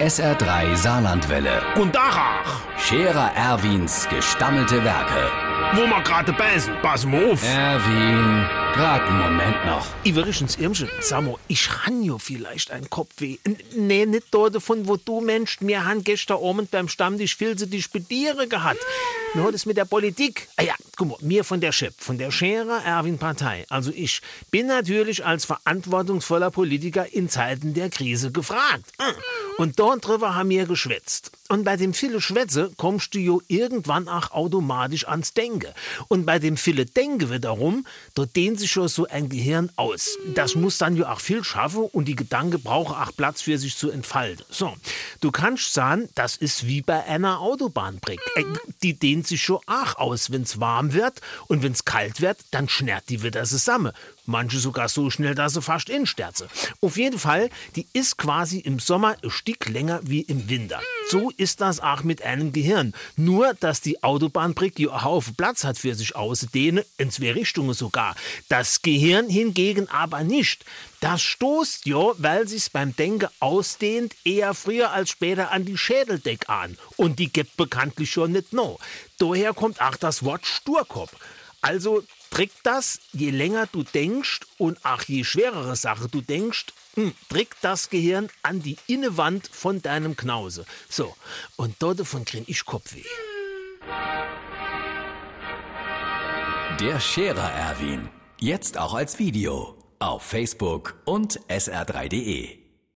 SR3 Saarlandwelle. Und Dachach, Scherer Erwins gestammelte Werke. wo wir gerade beißen, pass mal auf. Erwin, grad einen Moment noch. Iverichens Irmchen, sag mal, ich han jo vielleicht einen Kopfweh. N nee, nicht dort davon, wo du Mensch, mir han gestern Abend beim Stammtisch viel sie die Spediere gehabt. Mir hat es mit der Politik. Ah ja, guck mal, mir von der Chef, von der Scherer Erwin Partei. Also ich bin natürlich als verantwortungsvoller Politiker in Zeiten der Krise gefragt. Ah. Und dort drüber haben wir geschwätzt. Und bei dem viele Schwätze kommst du jo irgendwann auch automatisch ans Denken. Und bei dem viele Denken wiederum, dort dehnt sich schon so ein Gehirn aus. Das muss dann ja auch viel schaffen und die Gedanken brauchen auch Platz für sich zu entfalten. So, du kannst sagen, das ist wie bei einer Autobahnbrücke. Äh, Die dehnt sich schon auch aus, wenn's warm wird und wenn's kalt wird, dann schnärt die wieder zusammen. Manche sogar so schnell, dass sie fast insterze. Auf jeden Fall, die ist quasi im Sommer ein Stück länger wie im Winter. So ist das auch mit einem Gehirn. Nur, dass die Autobahnbrücke ja einen Haufen Platz hat für sich auszudehnen, in zwei Richtungen sogar. Das Gehirn hingegen aber nicht. Das stoßt ja, weil sich's beim Denken ausdehnt, eher früher als später an die Schädeldeck an. Und die gibt bekanntlich schon nicht no. Daher kommt auch das Wort Sturkopf. Also trägt das, je länger du denkst und auch je schwerere Sache du denkst, hm, trägt das Gehirn an die Innenwand von deinem Knause. So, und dort davon krieg ich Kopfweh. Der Scherer Erwin. Jetzt auch als Video. Auf Facebook und sr3.de.